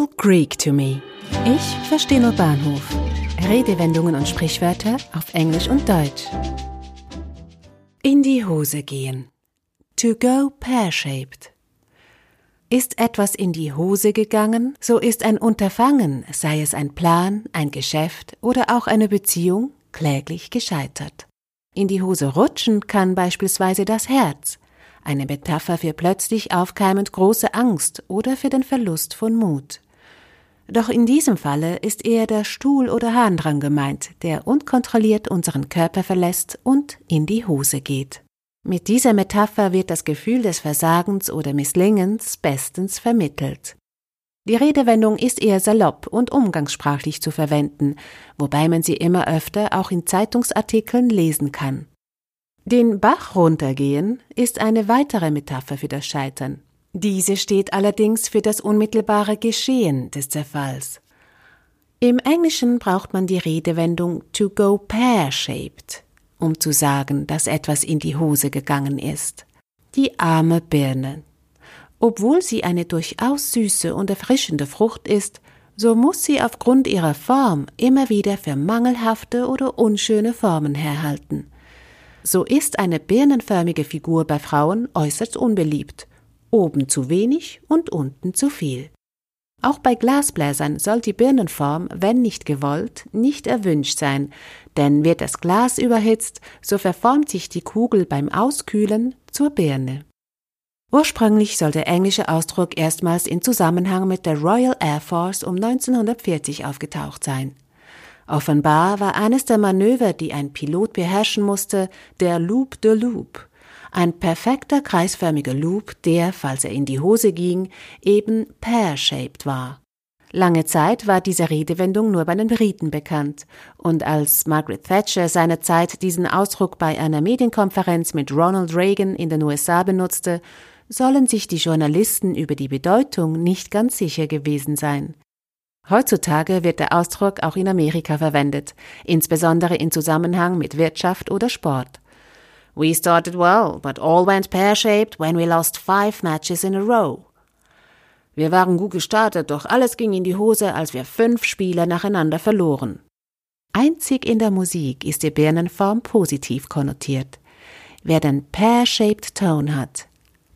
all Greek to me. Ich verstehe nur Bahnhof. Redewendungen und Sprichwörter auf Englisch und Deutsch. In die Hose gehen. To go pear-shaped. Ist etwas in die Hose gegangen, so ist ein Unterfangen, sei es ein Plan, ein Geschäft oder auch eine Beziehung, kläglich gescheitert. In die Hose rutschen kann beispielsweise das Herz, eine Metapher für plötzlich aufkeimend große Angst oder für den Verlust von Mut. Doch in diesem Falle ist eher der Stuhl oder Harndrang gemeint, der unkontrolliert unseren Körper verlässt und in die Hose geht. Mit dieser Metapher wird das Gefühl des Versagens oder Misslingens bestens vermittelt. Die Redewendung ist eher salopp und umgangssprachlich zu verwenden, wobei man sie immer öfter auch in Zeitungsartikeln lesen kann. Den Bach runtergehen ist eine weitere Metapher für das Scheitern. Diese steht allerdings für das unmittelbare Geschehen des Zerfalls. Im Englischen braucht man die Redewendung to go pear-shaped, um zu sagen, dass etwas in die Hose gegangen ist. Die arme Birne. Obwohl sie eine durchaus süße und erfrischende Frucht ist, so muss sie aufgrund ihrer Form immer wieder für mangelhafte oder unschöne Formen herhalten. So ist eine birnenförmige Figur bei Frauen äußerst unbeliebt oben zu wenig und unten zu viel. Auch bei Glasbläsern soll die Birnenform, wenn nicht gewollt, nicht erwünscht sein, denn wird das Glas überhitzt, so verformt sich die Kugel beim Auskühlen zur Birne. Ursprünglich soll der englische Ausdruck erstmals in Zusammenhang mit der Royal Air Force um 1940 aufgetaucht sein. Offenbar war eines der Manöver, die ein Pilot beherrschen musste, der Loop de Loop, ein perfekter kreisförmiger Loop, der, falls er in die Hose ging, eben pear-shaped war. Lange Zeit war diese Redewendung nur bei den Briten bekannt, und als Margaret Thatcher seinerzeit diesen Ausdruck bei einer Medienkonferenz mit Ronald Reagan in den USA benutzte, sollen sich die Journalisten über die Bedeutung nicht ganz sicher gewesen sein. Heutzutage wird der Ausdruck auch in Amerika verwendet, insbesondere in Zusammenhang mit Wirtschaft oder Sport. We started well, but all went pear-shaped when we lost five matches in a row. Wir waren gut gestartet, doch alles ging in die Hose, als wir fünf Spiele nacheinander verloren. Einzig in der Musik ist die Birnenform positiv konnotiert. Wer den pear-shaped Tone hat,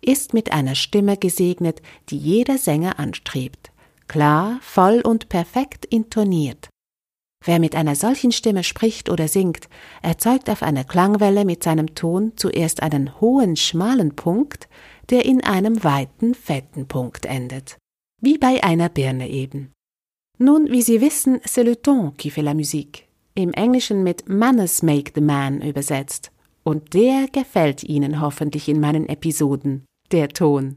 ist mit einer Stimme gesegnet, die jeder Sänger anstrebt. Klar, voll und perfekt intoniert. Wer mit einer solchen Stimme spricht oder singt, erzeugt auf einer Klangwelle mit seinem Ton zuerst einen hohen, schmalen Punkt, der in einem weiten, fetten Punkt endet. Wie bei einer Birne eben. Nun, wie Sie wissen, c'est le ton qui fait la musique. Im Englischen mit Manners make the man übersetzt. Und der gefällt Ihnen hoffentlich in meinen Episoden. Der Ton.